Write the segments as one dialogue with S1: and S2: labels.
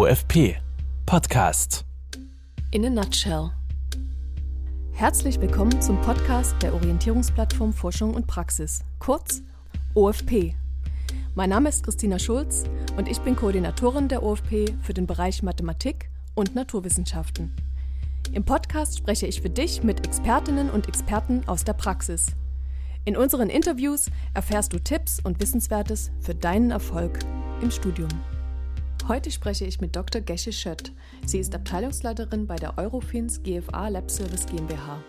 S1: OFP Podcast.
S2: In a nutshell. Herzlich willkommen zum Podcast der Orientierungsplattform Forschung und Praxis, kurz OFP. Mein Name ist Christina Schulz und ich bin Koordinatorin der OFP für den Bereich Mathematik und Naturwissenschaften. Im Podcast spreche ich für dich mit Expertinnen und Experten aus der Praxis. In unseren Interviews erfährst du Tipps und Wissenswertes für deinen Erfolg im Studium. Heute spreche ich mit Dr. Gesche Schött. Sie ist Abteilungsleiterin bei der Eurofins GFA Lab Service GmbH.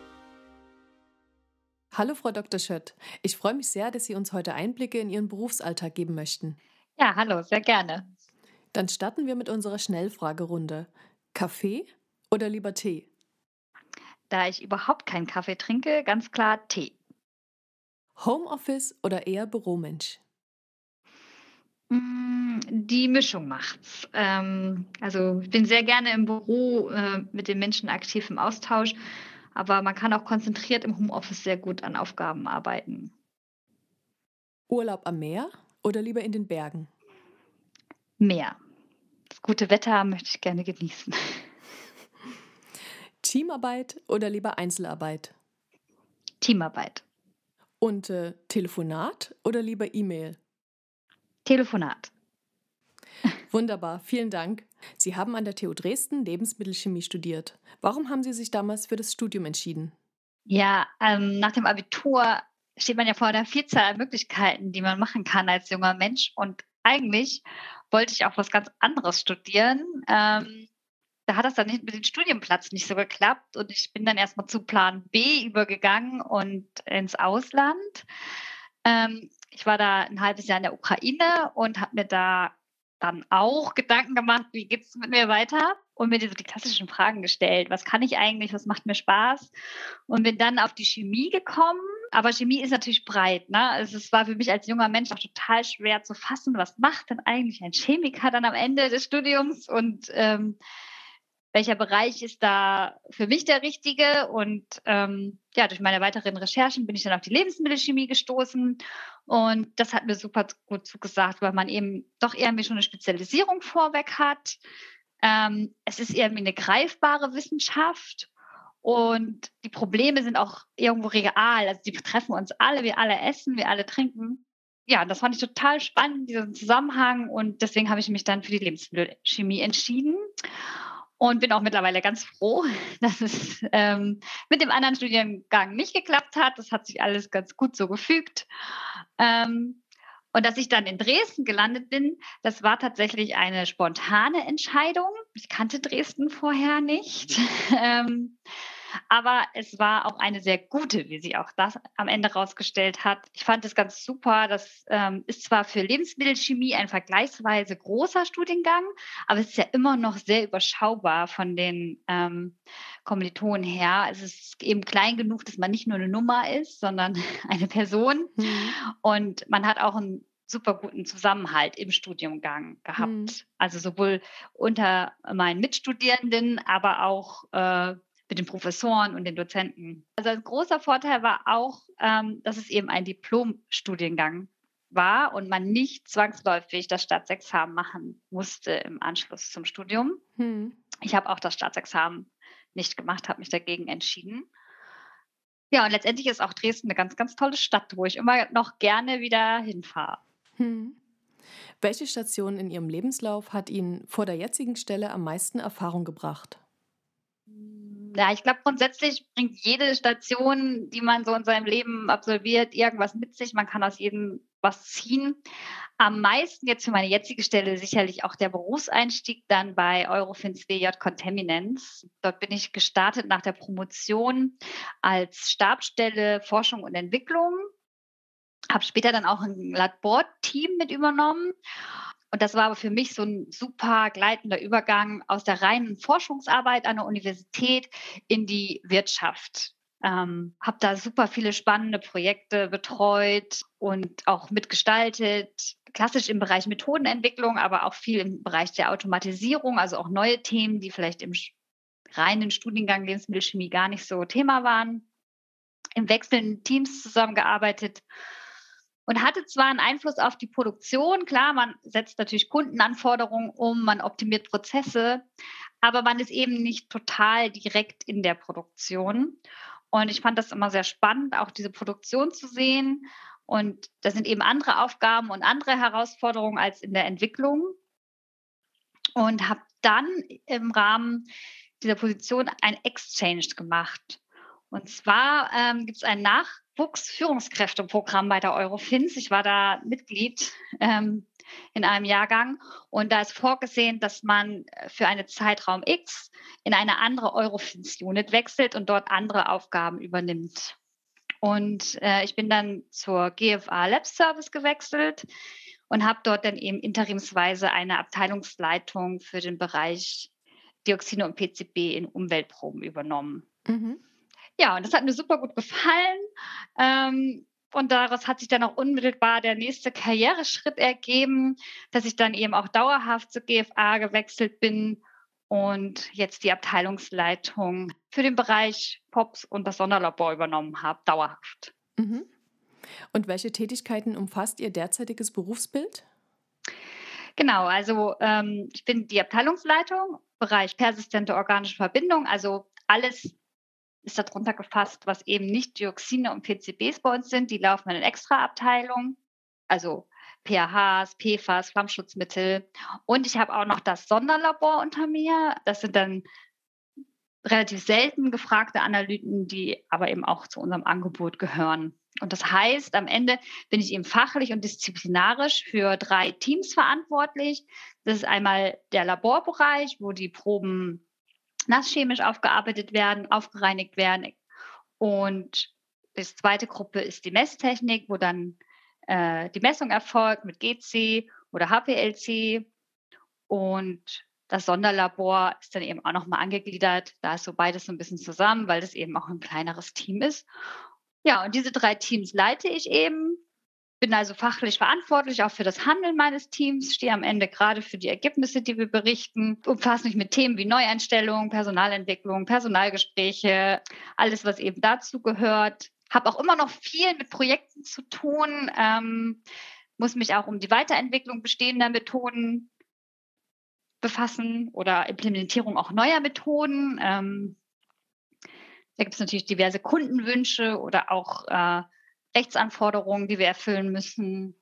S2: Hallo, Frau Dr. Schött. Ich freue mich sehr, dass Sie uns heute Einblicke in Ihren Berufsalltag geben möchten.
S3: Ja, hallo, sehr gerne.
S2: Dann starten wir mit unserer Schnellfragerunde. Kaffee oder lieber Tee?
S3: Da ich überhaupt keinen Kaffee trinke, ganz klar Tee.
S2: Homeoffice oder eher Büromensch?
S3: Die Mischung macht's. Ähm, also ich bin sehr gerne im Büro äh, mit den Menschen aktiv im Austausch, aber man kann auch konzentriert im Homeoffice sehr gut an Aufgaben arbeiten.
S2: Urlaub am Meer oder lieber in den Bergen?
S3: Meer. Das gute Wetter möchte ich gerne genießen.
S2: Teamarbeit oder lieber Einzelarbeit?
S3: Teamarbeit.
S2: Und äh, Telefonat oder lieber E-Mail?
S3: Telefonat.
S2: Wunderbar, vielen Dank. Sie haben an der TU Dresden Lebensmittelchemie studiert. Warum haben Sie sich damals für das Studium entschieden?
S3: Ja, ähm, nach dem Abitur steht man ja vor einer Vielzahl an Möglichkeiten, die man machen kann als junger Mensch. Und eigentlich wollte ich auch was ganz anderes studieren. Ähm, da hat das dann mit dem Studienplatz nicht so geklappt und ich bin dann erstmal zu Plan B übergegangen und ins Ausland. Ähm, ich war da ein halbes Jahr in der Ukraine und habe mir da dann auch Gedanken gemacht, wie geht es mit mir weiter? Und mir diese die klassischen Fragen gestellt. Was kann ich eigentlich? Was macht mir Spaß? Und bin dann auf die Chemie gekommen. Aber Chemie ist natürlich breit. Ne? Also es war für mich als junger Mensch auch total schwer zu fassen. Was macht denn eigentlich ein Chemiker dann am Ende des Studiums? Und ähm, welcher Bereich ist da für mich der richtige. Und ähm, ja, durch meine weiteren Recherchen bin ich dann auf die Lebensmittelchemie gestoßen. Und das hat mir super gut zugesagt, weil man eben doch irgendwie schon eine Spezialisierung vorweg hat. Ähm, es ist irgendwie eine greifbare Wissenschaft. Und die Probleme sind auch irgendwo real. Also die betreffen uns alle. Wir alle essen, wir alle trinken. Ja, das fand ich total spannend, diesen Zusammenhang. Und deswegen habe ich mich dann für die Lebensmittelchemie entschieden und bin auch mittlerweile ganz froh, dass es ähm, mit dem anderen Studiengang nicht geklappt hat. Das hat sich alles ganz gut so gefügt. Ähm, und dass ich dann in Dresden gelandet bin, das war tatsächlich eine spontane Entscheidung. Ich kannte Dresden vorher nicht. ähm, aber es war auch eine sehr gute, wie sie auch das am Ende rausgestellt hat. Ich fand es ganz super. Das ähm, ist zwar für Lebensmittelchemie ein vergleichsweise großer Studiengang, aber es ist ja immer noch sehr überschaubar von den ähm, Kommilitonen her. Es ist eben klein genug, dass man nicht nur eine Nummer ist, sondern eine Person. Mhm. Und man hat auch einen super guten Zusammenhalt im Studiengang gehabt. Mhm. Also sowohl unter meinen Mitstudierenden, aber auch äh, mit den Professoren und den Dozenten. Also ein großer Vorteil war auch, ähm, dass es eben ein Diplomstudiengang war und man nicht zwangsläufig das Staatsexamen machen musste im Anschluss zum Studium. Hm. Ich habe auch das Staatsexamen nicht gemacht, habe mich dagegen entschieden. Ja, und letztendlich ist auch Dresden eine ganz, ganz tolle Stadt, wo ich immer noch gerne wieder hinfahre. Hm.
S2: Welche Station in Ihrem Lebenslauf hat Ihnen vor der jetzigen Stelle am meisten Erfahrung gebracht?
S3: Ja, ich glaube, grundsätzlich bringt jede Station, die man so in seinem Leben absolviert, irgendwas mit sich. Man kann aus jedem was ziehen. Am meisten jetzt für meine jetzige Stelle sicherlich auch der Berufseinstieg dann bei Eurofins WJ Contaminance. Dort bin ich gestartet nach der Promotion als Stabstelle Forschung und Entwicklung. Habe später dann auch ein Laborteam mit übernommen und das war aber für mich so ein super gleitender Übergang aus der reinen Forschungsarbeit an der Universität in die Wirtschaft. Ähm, habe da super viele spannende Projekte betreut und auch mitgestaltet, klassisch im Bereich Methodenentwicklung, aber auch viel im Bereich der Automatisierung, also auch neue Themen, die vielleicht im reinen Studiengang Lebensmittelchemie gar nicht so Thema waren. Im wechselnden Teams zusammengearbeitet und hatte zwar einen Einfluss auf die Produktion, klar, man setzt natürlich Kundenanforderungen um, man optimiert Prozesse, aber man ist eben nicht total direkt in der Produktion. Und ich fand das immer sehr spannend, auch diese Produktion zu sehen. Und das sind eben andere Aufgaben und andere Herausforderungen als in der Entwicklung. Und habe dann im Rahmen dieser Position ein Exchange gemacht. Und zwar ähm, gibt es ein Nachwuchsführungskräfteprogramm bei der Eurofins. Ich war da Mitglied ähm, in einem Jahrgang und da ist vorgesehen, dass man für einen Zeitraum X in eine andere Eurofins-Unit wechselt und dort andere Aufgaben übernimmt. Und äh, ich bin dann zur GFA Lab Service gewechselt und habe dort dann eben interimsweise eine Abteilungsleitung für den Bereich Dioxine und PCB in Umweltproben übernommen. Mhm. Ja, und das hat mir super gut gefallen. Ähm, und daraus hat sich dann auch unmittelbar der nächste Karriereschritt ergeben, dass ich dann eben auch dauerhaft zur GFA gewechselt bin und jetzt die Abteilungsleitung für den Bereich POPs und das Sonderlabor übernommen habe, dauerhaft. Mhm.
S2: Und welche Tätigkeiten umfasst Ihr derzeitiges Berufsbild?
S3: Genau, also ähm, ich bin die Abteilungsleitung, Bereich persistente organische Verbindung, also alles ist darunter gefasst, was eben nicht Dioxine und PCBs bei uns sind. Die laufen in extra Abteilung, also PAHs, PFAS, Flammschutzmittel. Und ich habe auch noch das Sonderlabor unter mir. Das sind dann relativ selten gefragte Analyten, die aber eben auch zu unserem Angebot gehören. Und das heißt, am Ende bin ich eben fachlich und disziplinarisch für drei Teams verantwortlich. Das ist einmal der Laborbereich, wo die Proben nasschemisch aufgearbeitet werden, aufgereinigt werden. Und die zweite Gruppe ist die Messtechnik, wo dann äh, die Messung erfolgt mit GC oder HPLC. Und das Sonderlabor ist dann eben auch nochmal angegliedert. Da ist so beides so ein bisschen zusammen, weil das eben auch ein kleineres Team ist. Ja, und diese drei Teams leite ich eben bin also fachlich verantwortlich auch für das Handeln meines Teams, stehe am Ende gerade für die Ergebnisse, die wir berichten, umfasse mich mit Themen wie Neueinstellung, Personalentwicklung, Personalgespräche, alles, was eben dazu gehört. Habe auch immer noch viel mit Projekten zu tun, ähm, muss mich auch um die Weiterentwicklung bestehender Methoden befassen oder Implementierung auch neuer Methoden. Ähm, da gibt es natürlich diverse Kundenwünsche oder auch äh, Rechtsanforderungen, die wir erfüllen müssen.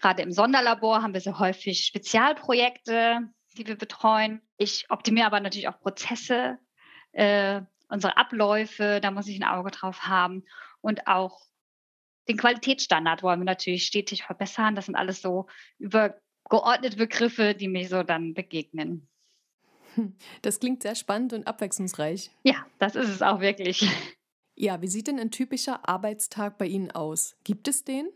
S3: Gerade im Sonderlabor haben wir sehr häufig Spezialprojekte, die wir betreuen. Ich optimiere aber natürlich auch Prozesse, äh, unsere Abläufe, da muss ich ein Auge drauf haben. Und auch den Qualitätsstandard wollen wir natürlich stetig verbessern. Das sind alles so übergeordnete Begriffe, die mir so dann begegnen.
S2: Das klingt sehr spannend und abwechslungsreich.
S3: Ja, das ist es auch wirklich.
S2: Ja, wie sieht denn ein typischer Arbeitstag bei Ihnen aus? Gibt es den?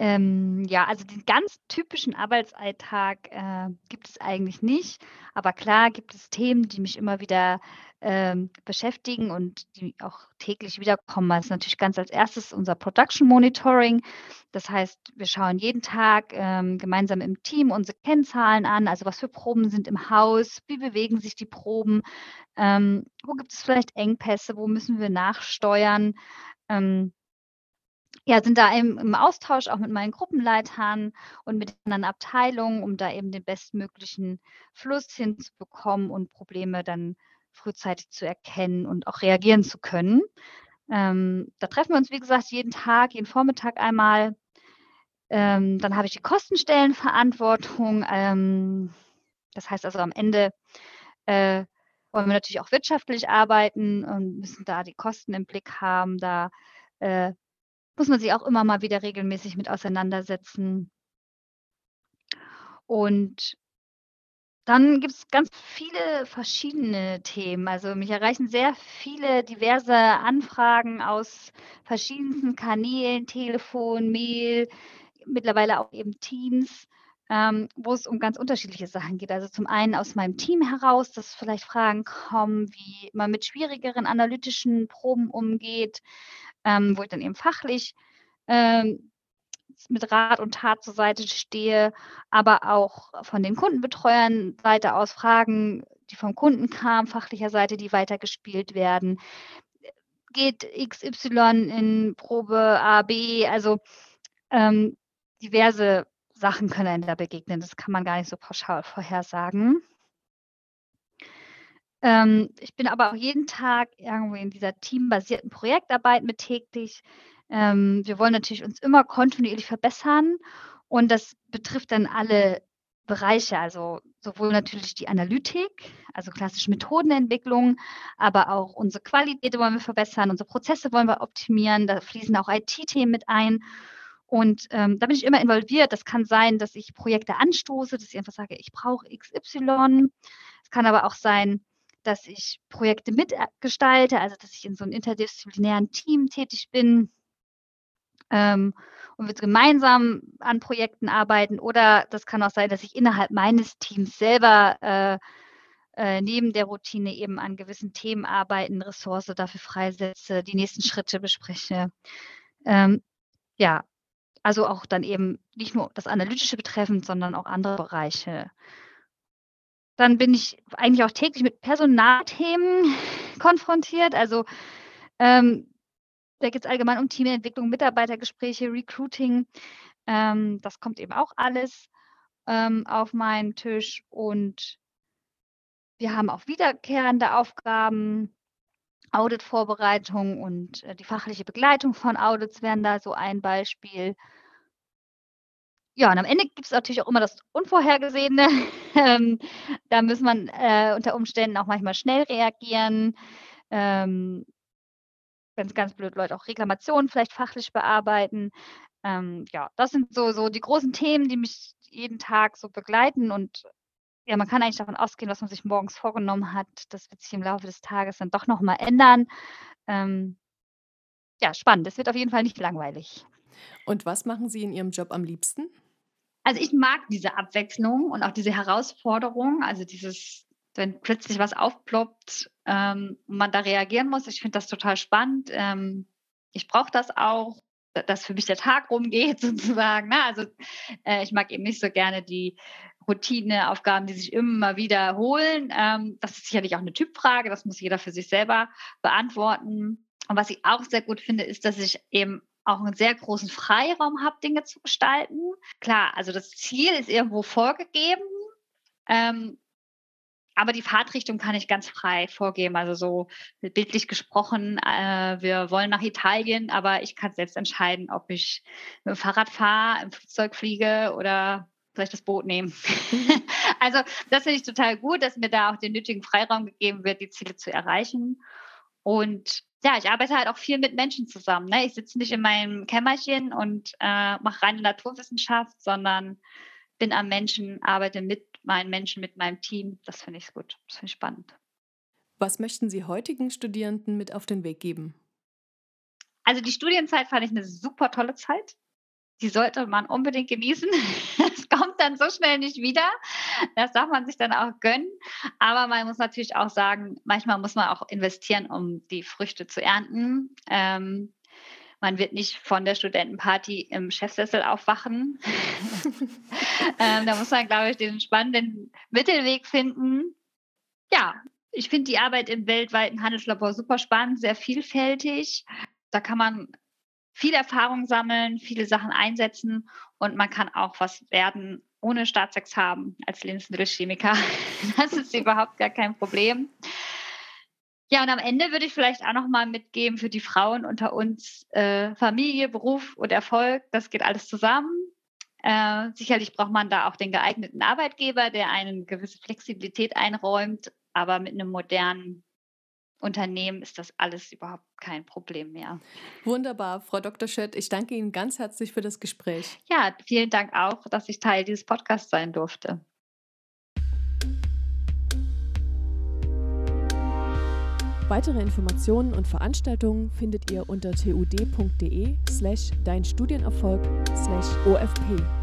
S3: Ähm, ja, also den ganz typischen Arbeitsalltag äh, gibt es eigentlich nicht. Aber klar gibt es Themen, die mich immer wieder ähm, beschäftigen und die auch täglich wiederkommen. Das ist natürlich ganz als erstes unser Production Monitoring. Das heißt, wir schauen jeden Tag ähm, gemeinsam im Team unsere Kennzahlen an, also was für Proben sind im Haus, wie bewegen sich die Proben, ähm, wo gibt es vielleicht Engpässe, wo müssen wir nachsteuern. Ähm, ja, sind da im, im Austausch auch mit meinen Gruppenleitern und mit anderen Abteilungen, um da eben den bestmöglichen Fluss hinzubekommen und Probleme dann frühzeitig zu erkennen und auch reagieren zu können. Ähm, da treffen wir uns, wie gesagt, jeden Tag, jeden Vormittag einmal. Ähm, dann habe ich die Kostenstellenverantwortung. Ähm, das heißt also am Ende äh, wollen wir natürlich auch wirtschaftlich arbeiten und müssen da die Kosten im Blick haben. Da äh, muss man sich auch immer mal wieder regelmäßig mit auseinandersetzen. Und dann gibt es ganz viele verschiedene Themen. Also mich erreichen sehr viele diverse Anfragen aus verschiedensten Kanälen, Telefon, Mail, mittlerweile auch eben Teams, ähm, wo es um ganz unterschiedliche Sachen geht. Also zum einen aus meinem Team heraus, dass vielleicht Fragen kommen, wie man mit schwierigeren analytischen Proben umgeht, ähm, wo ich dann eben fachlich ähm, mit Rat und Tat zur Seite stehe, aber auch von den Kundenbetreuern Seite aus Fragen, die vom Kunden kamen, fachlicher Seite, die weitergespielt werden. Geht XY in Probe A, B? Also ähm, diverse Sachen können einem da begegnen. Das kann man gar nicht so pauschal vorhersagen. Ähm, ich bin aber auch jeden Tag irgendwie in dieser teambasierten Projektarbeit mit tätig. Ähm, wir wollen natürlich uns immer kontinuierlich verbessern und das betrifft dann alle Bereiche, also sowohl natürlich die Analytik, also klassische Methodenentwicklung, aber auch unsere Qualität wollen wir verbessern, unsere Prozesse wollen wir optimieren, da fließen auch IT-Themen mit ein. Und ähm, da bin ich immer involviert. Das kann sein, dass ich Projekte anstoße, dass ich einfach sage, ich brauche XY. Es kann aber auch sein, dass ich Projekte mitgestalte, also dass ich in so einem interdisziplinären Team tätig bin ähm, und wir gemeinsam an Projekten arbeiten. Oder das kann auch sein, dass ich innerhalb meines Teams selber äh, äh, neben der Routine eben an gewissen Themen arbeiten, Ressource dafür freisetze, die nächsten Schritte bespreche. Ähm, ja, also auch dann eben nicht nur das Analytische betreffend, sondern auch andere Bereiche. Dann bin ich eigentlich auch täglich mit Personalthemen konfrontiert. Also ähm, da geht es allgemein um Teamentwicklung, Mitarbeitergespräche, Recruiting. Ähm, das kommt eben auch alles ähm, auf meinen Tisch. Und wir haben auch wiederkehrende Aufgaben, Auditvorbereitung und äh, die fachliche Begleitung von Audits wären da so ein Beispiel. Ja, und am Ende gibt es natürlich auch immer das Unvorhergesehene. Ähm, da muss man äh, unter Umständen auch manchmal schnell reagieren. Ähm, wenn es ganz blöd läuft, auch Reklamationen vielleicht fachlich bearbeiten. Ähm, ja, das sind so, so die großen Themen, die mich jeden Tag so begleiten und ja, man kann eigentlich davon ausgehen, was man sich morgens vorgenommen hat. Das wird sich im Laufe des Tages dann doch nochmal ändern. Ähm, ja, spannend. Es wird auf jeden Fall nicht langweilig.
S2: Und was machen Sie in Ihrem Job am liebsten?
S3: Also ich mag diese Abwechslung und auch diese Herausforderung, also dieses wenn plötzlich was aufploppt ähm, und man da reagieren muss. Ich finde das total spannend. Ähm, ich brauche das auch, dass für mich der Tag rumgeht sozusagen. Ne? Also äh, ich mag eben nicht so gerne die Routineaufgaben, die sich immer wiederholen. Ähm, das ist sicherlich auch eine Typfrage, das muss jeder für sich selber beantworten. Und was ich auch sehr gut finde, ist, dass ich eben auch einen sehr großen Freiraum habe, Dinge zu gestalten. Klar, also das Ziel ist irgendwo vorgegeben. Ähm, aber die Fahrtrichtung kann ich ganz frei vorgeben. Also so bildlich gesprochen, äh, wir wollen nach Italien, aber ich kann selbst entscheiden, ob ich mit dem Fahrrad fahre, im Flugzeug fliege oder vielleicht das Boot nehmen. also das finde ich total gut, dass mir da auch den nötigen Freiraum gegeben wird, die Ziele zu erreichen. Und ja, ich arbeite halt auch viel mit Menschen zusammen. Ne? Ich sitze nicht in meinem Kämmerchen und äh, mache reine Naturwissenschaft, sondern bin am Menschen, arbeite mit meinen Menschen, mit meinem Team. Das finde ich gut. Das finde ich spannend.
S2: Was möchten Sie heutigen Studierenden mit auf den Weg geben?
S3: Also die Studienzeit fand ich eine super tolle Zeit. Die sollte man unbedingt genießen. Es kommt dann so schnell nicht wieder. Das darf man sich dann auch gönnen. Aber man muss natürlich auch sagen, manchmal muss man auch investieren, um die Früchte zu ernten. Ähm, man wird nicht von der Studentenparty im Chefsessel aufwachen. ähm, da muss man, glaube ich, den spannenden Mittelweg finden. Ja, ich finde die Arbeit im weltweiten Handelslabor super spannend, sehr vielfältig. Da kann man viel Erfahrung sammeln, viele Sachen einsetzen und man kann auch was werden ohne Staatsexamen als Lebensmittelchemiker. Das ist überhaupt gar kein Problem. Ja, und am Ende würde ich vielleicht auch noch mal mitgeben für die Frauen unter uns äh, Familie, Beruf und Erfolg. Das geht alles zusammen. Äh, sicherlich braucht man da auch den geeigneten Arbeitgeber, der eine gewisse Flexibilität einräumt. Aber mit einem modernen Unternehmen ist das alles überhaupt kein Problem mehr.
S2: Wunderbar, Frau Dr. Schött. Ich danke Ihnen ganz herzlich für das Gespräch.
S3: Ja, vielen Dank auch, dass ich Teil dieses Podcasts sein durfte.
S2: Weitere Informationen und Veranstaltungen findet ihr unter tud.de slash dein Studienerfolg slash OFP.